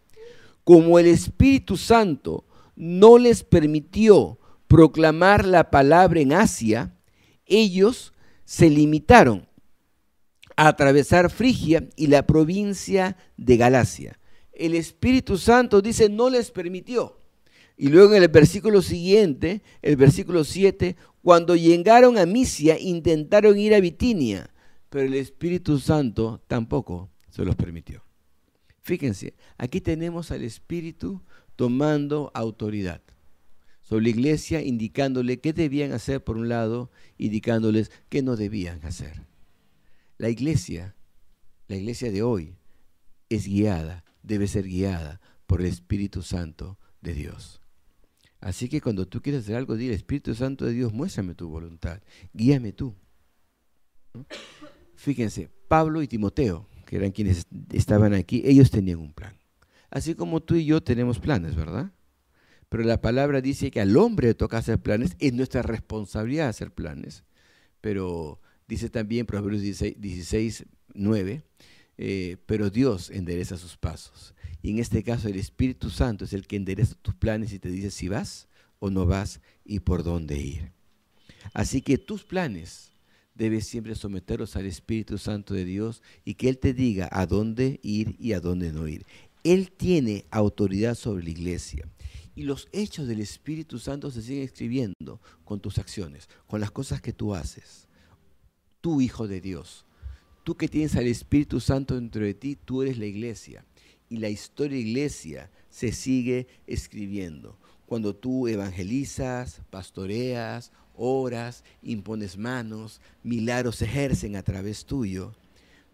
como el Espíritu Santo no les permitió proclamar la palabra en Asia, ellos se limitaron a atravesar Frigia y la provincia de Galacia. El Espíritu Santo dice no les permitió. Y luego en el versículo siguiente, el versículo 7, cuando llegaron a Misia intentaron ir a Bitinia, pero el Espíritu Santo tampoco se los permitió. Fíjense, aquí tenemos al Espíritu tomando autoridad sobre la iglesia, indicándole qué debían hacer por un lado, indicándoles qué no debían hacer. La iglesia, la iglesia de hoy, es guiada, debe ser guiada por el Espíritu Santo de Dios. Así que cuando tú quieres hacer algo, dile, Espíritu Santo de Dios, muéstrame tu voluntad, guíame tú. Fíjense, Pablo y Timoteo, que eran quienes estaban aquí, ellos tenían un plan. Así como tú y yo tenemos planes, ¿verdad? Pero la palabra dice que al hombre le toca hacer planes, es nuestra responsabilidad hacer planes, pero dice también Proverbios 16, 9, eh, pero Dios endereza sus pasos. Y en este caso el Espíritu Santo es el que endereza tus planes y te dice si vas o no vas y por dónde ir. Así que tus planes debes siempre someterlos al Espíritu Santo de Dios y que Él te diga a dónde ir y a dónde no ir. Él tiene autoridad sobre la iglesia. Y los hechos del Espíritu Santo se siguen escribiendo con tus acciones, con las cosas que tú haces. Tú, hijo de Dios, tú que tienes al Espíritu Santo dentro de ti, tú eres la iglesia. Y la historia de iglesia se sigue escribiendo. cuando tú evangelizas, pastoreas, oras, impones manos, milagros ejercen a través tuyo,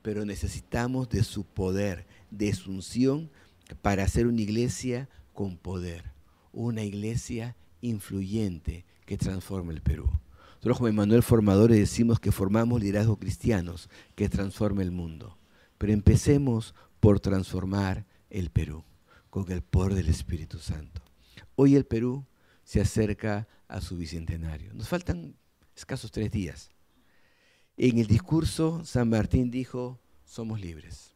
pero necesitamos de su poder, de su unción para hacer una iglesia con poder, una iglesia influyente que transforme el Perú. Nosotros como Emanuel Formadores decimos que formamos liderazgos cristianos que transforme el mundo. Pero empecemos por transformar el Perú con el poder del Espíritu Santo. Hoy el Perú se acerca a su bicentenario. Nos faltan escasos tres días. En el discurso, San Martín dijo, somos libres.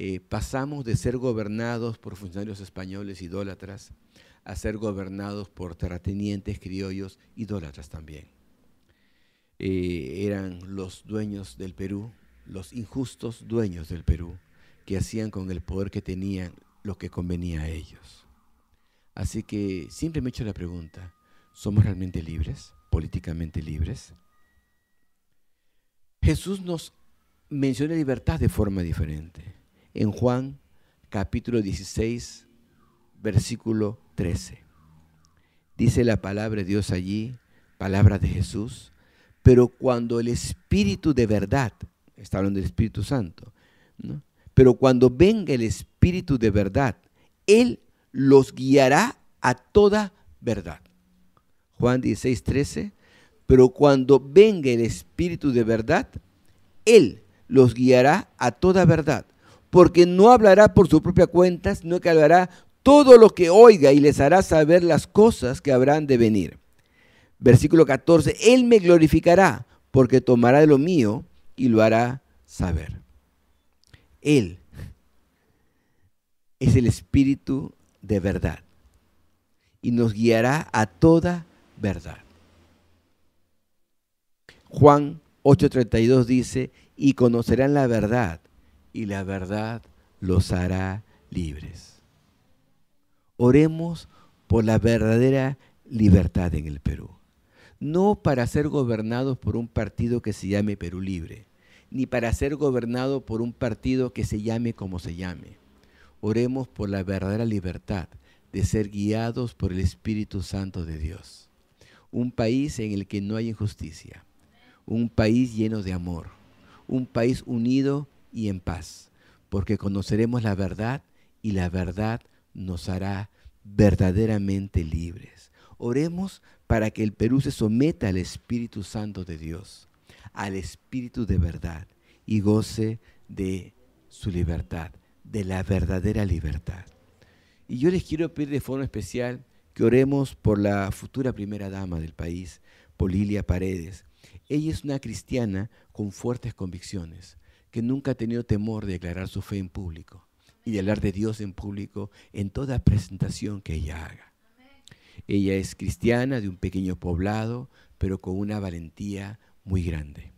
Eh, pasamos de ser gobernados por funcionarios españoles idólatras a ser gobernados por terratenientes criollos idólatras también. Eh, eran los dueños del Perú, los injustos dueños del Perú, que hacían con el poder que tenían lo que convenía a ellos. Así que siempre me he hecho la pregunta, ¿somos realmente libres, políticamente libres? Jesús nos menciona libertad de forma diferente. En Juan capítulo 16, versículo 13. Dice la palabra de Dios allí, palabra de Jesús, pero cuando el Espíritu de verdad, está hablando del Espíritu Santo, pero cuando venga el Espíritu de verdad, Él los guiará a toda verdad. Juan 16, 13, pero cuando venga el Espíritu de verdad, Él los guiará a toda verdad, porque no hablará por su propia cuenta, sino que hablará todo lo que oiga y les hará saber las cosas que habrán de venir. Versículo 14, Él me glorificará porque tomará de lo mío y lo hará saber. Él es el Espíritu de verdad y nos guiará a toda verdad. Juan 8:32 dice, y conocerán la verdad y la verdad los hará libres. Oremos por la verdadera libertad en el Perú. No para ser gobernados por un partido que se llame Perú Libre, ni para ser gobernado por un partido que se llame como se llame. Oremos por la verdadera libertad de ser guiados por el Espíritu Santo de Dios. Un país en el que no hay injusticia. Un país lleno de amor. Un país unido y en paz. Porque conoceremos la verdad y la verdad nos hará verdaderamente libres. Oremos para que el Perú se someta al Espíritu Santo de Dios, al Espíritu de verdad, y goce de su libertad, de la verdadera libertad. Y yo les quiero pedir de forma especial que oremos por la futura primera dama del país, por Lilia Paredes. Ella es una cristiana con fuertes convicciones, que nunca ha tenido temor de declarar su fe en público y de hablar de Dios en público en toda presentación que ella haga. Ella es cristiana de un pequeño poblado, pero con una valentía muy grande.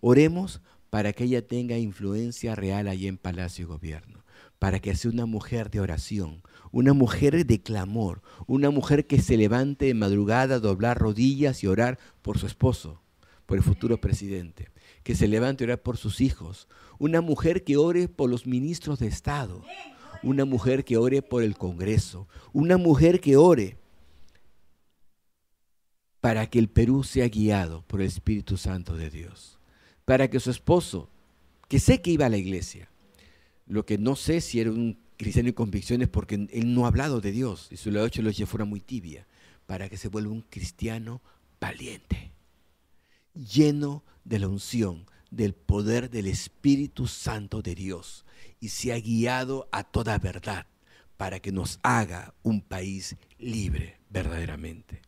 Oremos para que ella tenga influencia real allí en Palacio y Gobierno, para que sea una mujer de oración, una mujer de clamor, una mujer que se levante de madrugada a doblar rodillas y orar por su esposo, por el futuro presidente, que se levante a orar por sus hijos, una mujer que ore por los ministros de Estado, una mujer que ore por el Congreso, una mujer que ore para que el Perú sea guiado por el Espíritu Santo de Dios, para que su esposo, que sé que iba a la iglesia, lo que no sé si era un cristiano de convicciones porque él no ha hablado de Dios y su la lo fuera muy tibia, para que se vuelva un cristiano valiente, lleno de la unción, del poder del Espíritu Santo de Dios y se ha guiado a toda verdad para que nos haga un país libre verdaderamente.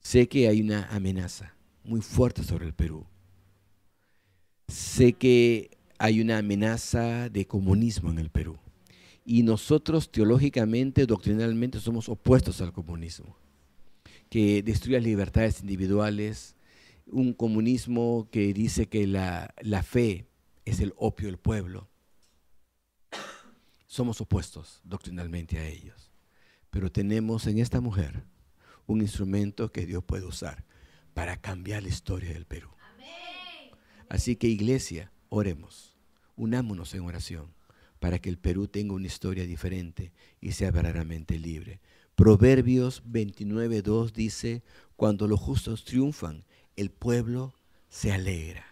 Sé que hay una amenaza muy fuerte sobre el Perú. Sé que hay una amenaza de comunismo en el Perú. Y nosotros teológicamente, doctrinalmente, somos opuestos al comunismo, que destruye las libertades individuales, un comunismo que dice que la, fe es el opio del pueblo. Somos opuestos doctrinalmente a ellos. Pero tenemos en esta mujer un instrumento que Dios puede usar para cambiar la historia del Perú. Así que iglesia, oremos, unámonos en oración para que el Perú tenga una historia diferente y sea verdaderamente libre. Proverbios 29.2 dice, cuando los justos triunfan, el pueblo se alegra.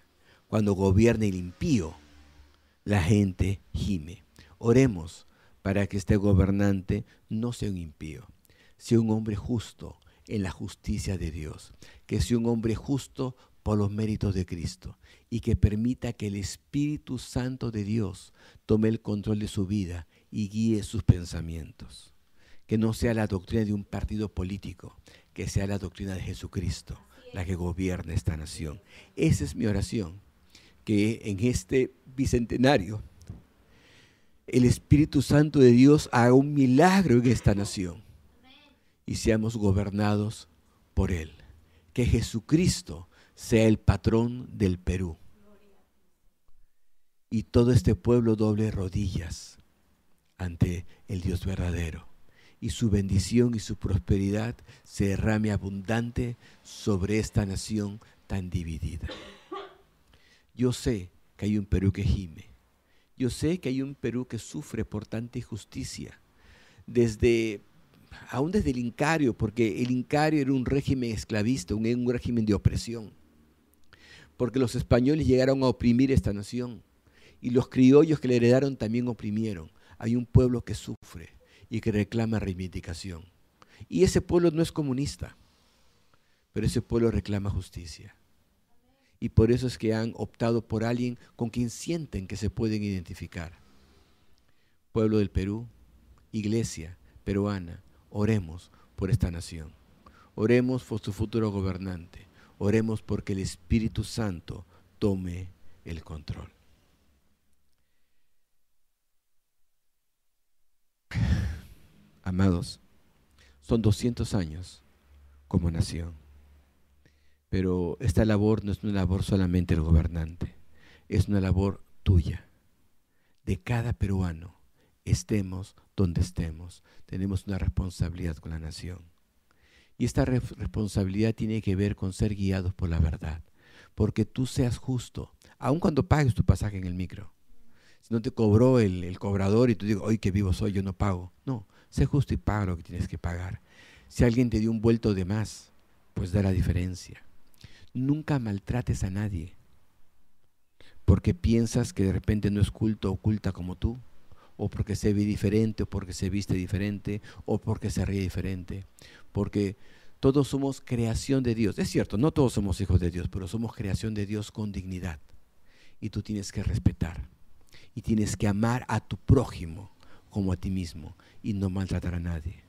Cuando gobierna el impío, la gente gime. Oremos para que este gobernante no sea un impío, sea un hombre justo en la justicia de Dios, que sea un hombre justo por los méritos de Cristo y que permita que el Espíritu Santo de Dios tome el control de su vida y guíe sus pensamientos. Que no sea la doctrina de un partido político, que sea la doctrina de Jesucristo la que gobierna esta nación. Esa es mi oración, que en este bicentenario el Espíritu Santo de Dios haga un milagro en esta nación y seamos gobernados por Él. Que Jesucristo sea el patrón del Perú. Y todo este pueblo doble rodillas ante el Dios verdadero. Y su bendición y su prosperidad se derrame abundante sobre esta nación tan dividida. Yo sé que hay un Perú que gime. Yo sé que hay un Perú que sufre por tanta injusticia. Desde aún desde el Incario, porque el Incario era un régimen esclavista, un, un régimen de opresión porque los españoles llegaron a oprimir esta nación y los criollos que le heredaron también oprimieron. Hay un pueblo que sufre y que reclama reivindicación. Y ese pueblo no es comunista, pero ese pueblo reclama justicia. Y por eso es que han optado por alguien con quien sienten que se pueden identificar. Pueblo del Perú, iglesia peruana, oremos por esta nación. Oremos por su futuro gobernante. Oremos porque el Espíritu Santo tome el control. Amados, son 200 años como nación, pero esta labor no es una labor solamente del gobernante, es una labor tuya, de cada peruano, estemos donde estemos, tenemos una responsabilidad con la nación. Y esta responsabilidad tiene que ver con ser guiados por la verdad. Porque tú seas justo, aun cuando pagues tu pasaje en el micro. Si no te cobró el, cobrador y tú dices, hoy que vivo soy, yo no pago. No, sé justo y paga lo que tienes que pagar. Si alguien te dio un vuelto de más, pues da la diferencia. Nunca maltrates a nadie porque piensas que de repente no es culto o culta como tú, o porque se ve diferente, o porque se viste diferente, o porque se ríe diferente porque todos somos creación de Dios. Es cierto, no todos somos hijos de Dios, pero somos creación de Dios con dignidad. Y tú tienes que respetar y tienes que amar a tu prójimo como a ti mismo y no maltratar a nadie.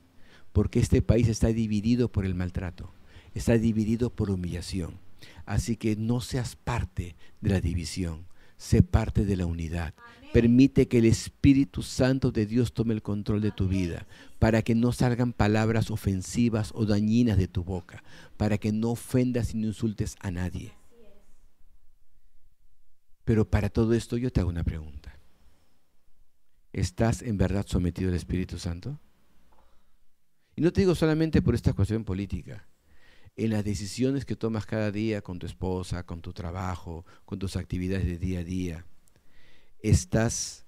Porque este país está dividido por el maltrato, está dividido por humillación. Así que no seas parte de la división, sé parte de la unidad. Permite que el Espíritu Santo de Dios tome el control de tu vida, para que no salgan palabras ofensivas o dañinas de tu boca, para que no ofendas ni insultes a nadie. Pero para todo esto yo te hago una pregunta. ¿Estás en verdad sometido al Espíritu Santo? Y no te digo solamente por esta cuestión política, en las decisiones que tomas cada día con tu esposa, con tu trabajo, con tus actividades de día a día ¿Estás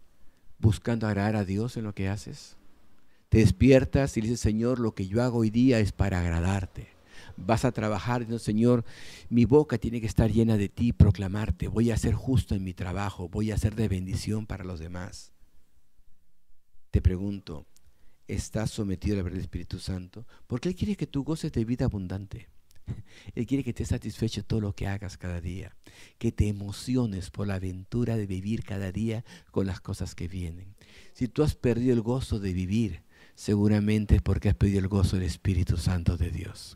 buscando agradar a Dios en lo que haces? Te despiertas y dices, Señor, lo que yo hago hoy día es para agradarte. Vas a trabajar diciendo, Señor, mi boca tiene que estar llena de ti, proclamarte. Voy a ser justo en mi trabajo, voy a ser de bendición para los demás. Te pregunto, ¿estás sometido a la verdad del Espíritu Santo? Porque Él quiere que tú goces de vida abundante. Él quiere que te satisfeche todo lo que hagas cada día, que te emociones por la aventura de vivir cada día con las cosas que vienen. Si tú has perdido el gozo de vivir, seguramente es porque has perdido el gozo del Espíritu Santo de Dios.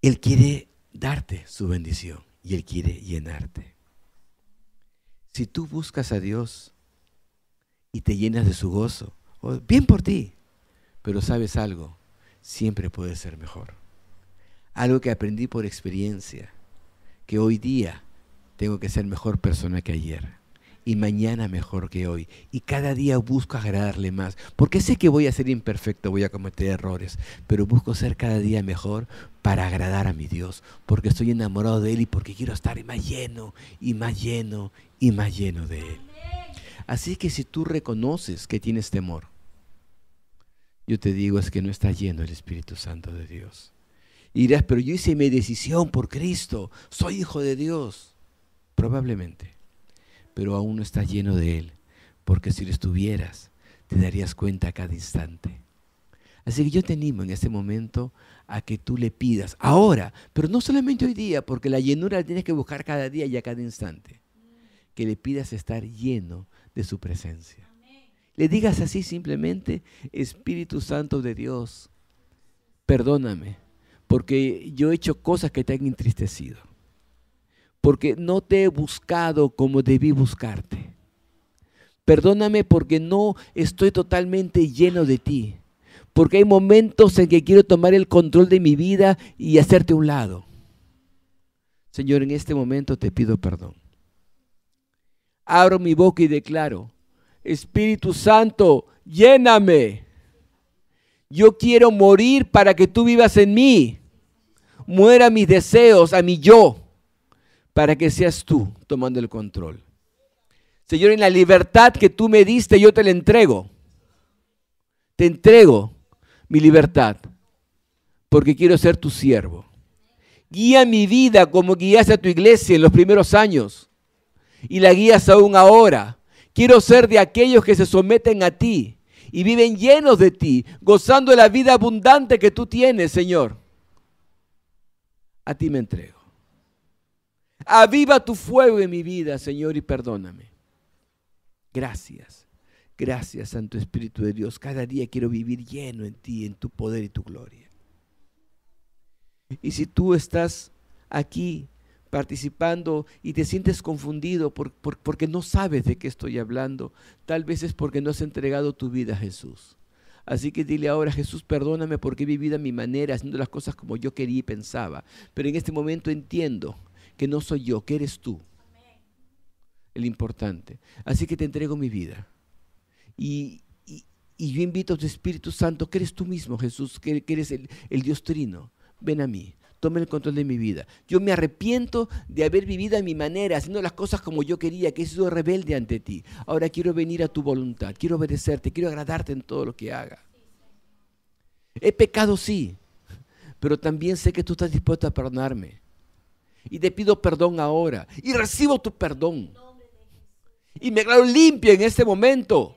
Él quiere darte su bendición y Él quiere llenarte. Si tú buscas a Dios y te llenas de su gozo, bien por ti, pero sabes algo, siempre puede ser mejor. Algo que aprendí por experiencia, que hoy día tengo que ser mejor persona que ayer. y mañana mejor que hoy. Y cada día busco agradarle más. Porque sé que voy a ser imperfecto, voy a cometer errores, pero busco ser cada día mejor para agradar a mi Dios. Porque estoy enamorado de Él y porque quiero estar más lleno y más lleno y más lleno de Él. Así que si tú reconoces que tienes temor, yo te digo es que no está lleno el Espíritu Santo de Dios. Y dirás, pero yo hice mi decisión por Cristo, soy hijo de Dios. Probablemente pero aún no está lleno de Él, porque si lo estuvieras, te darías cuenta a cada instante. Así que yo te animo en este momento a que tú le pidas ahora, pero no solamente hoy día, porque la llenura la tienes que buscar cada día y a cada instante. Que le pidas estar lleno de su presencia. Le digas así simplemente, Espíritu Santo de Dios, perdóname, porque yo he hecho cosas que te han entristecido porque no te he buscado como debí buscarte. Perdóname porque no estoy totalmente lleno de ti. Porque hay momentos en que quiero tomar el control de mi vida y hacerte un lado. Señor, en este momento te pido perdón. Abro mi boca y declaro, Espíritu Santo, lléname. Yo quiero morir para que tú vivas en mí. Muera mis deseos, a mi yo para que seas tú tomando el control. Señor, en la libertad que tú me diste, yo te la entrego. Te entrego mi libertad, porque quiero ser tu siervo. Guía mi vida como guías a tu iglesia en los primeros años y la guías aún ahora. Quiero ser de aquellos que se someten a ti y viven llenos de ti, gozando de la vida abundante que tú tienes, Señor. A ti me entrego. Aviva tu fuego en mi vida, Señor, y perdóname. Gracias. Gracias, Santo Espíritu de Dios. Cada día quiero vivir lleno en ti, en tu poder y tu gloria. Y si tú estás aquí participando y te sientes confundido porque no sabes de qué estoy hablando, tal vez es porque no has entregado tu vida a Jesús. Así que dile ahora, Jesús, perdóname porque he vivido a mi manera, haciendo las cosas como yo quería y pensaba. Pero en este momento entiendo que no soy yo, que eres tú. El importante. Así que te entrego mi vida. Y, yo invito a tu Espíritu Santo, que eres tú mismo, Jesús, que, eres el, el Dios Trino. Ven a mí tome el control de mi vida. Yo me arrepiento de haber vivido a mi manera, haciendo las cosas como yo quería, que he sido rebelde ante ti. Ahora quiero venir a tu voluntad, quiero obedecerte, quiero agradarte en todo lo que haga. He pecado, sí, pero también sé que tú estás dispuesto a perdonarme y te pido perdón ahora y recibo tu perdón. Y me declaro limpio en este momento.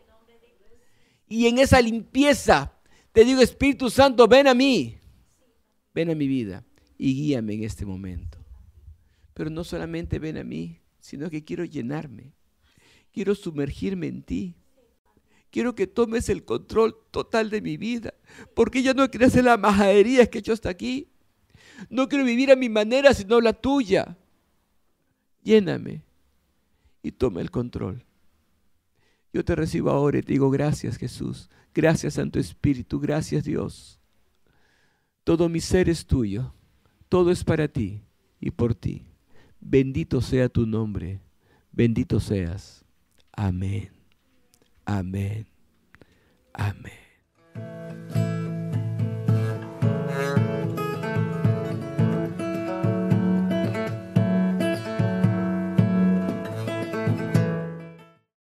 Y en esa limpieza te digo, Espíritu Santo, ven a mí. Ven a mi vida y guíame en este momento. Pero no solamente ven a mí, sino que quiero llenarme. Quiero sumergirme en ti. Quiero que tomes el control total de mi vida. Porque ya no quiero hacer las majaderías que he hecho hasta aquí. No quiero vivir a mi manera, sino la tuya. Lléname y toma el control. Yo te recibo ahora y te digo gracias Jesús, gracias Santo Espíritu, gracias Dios. Todo mi ser es tuyo, todo es para ti y por ti. Bendito sea tu nombre. Bendito seas. Amén. Amén. Amén.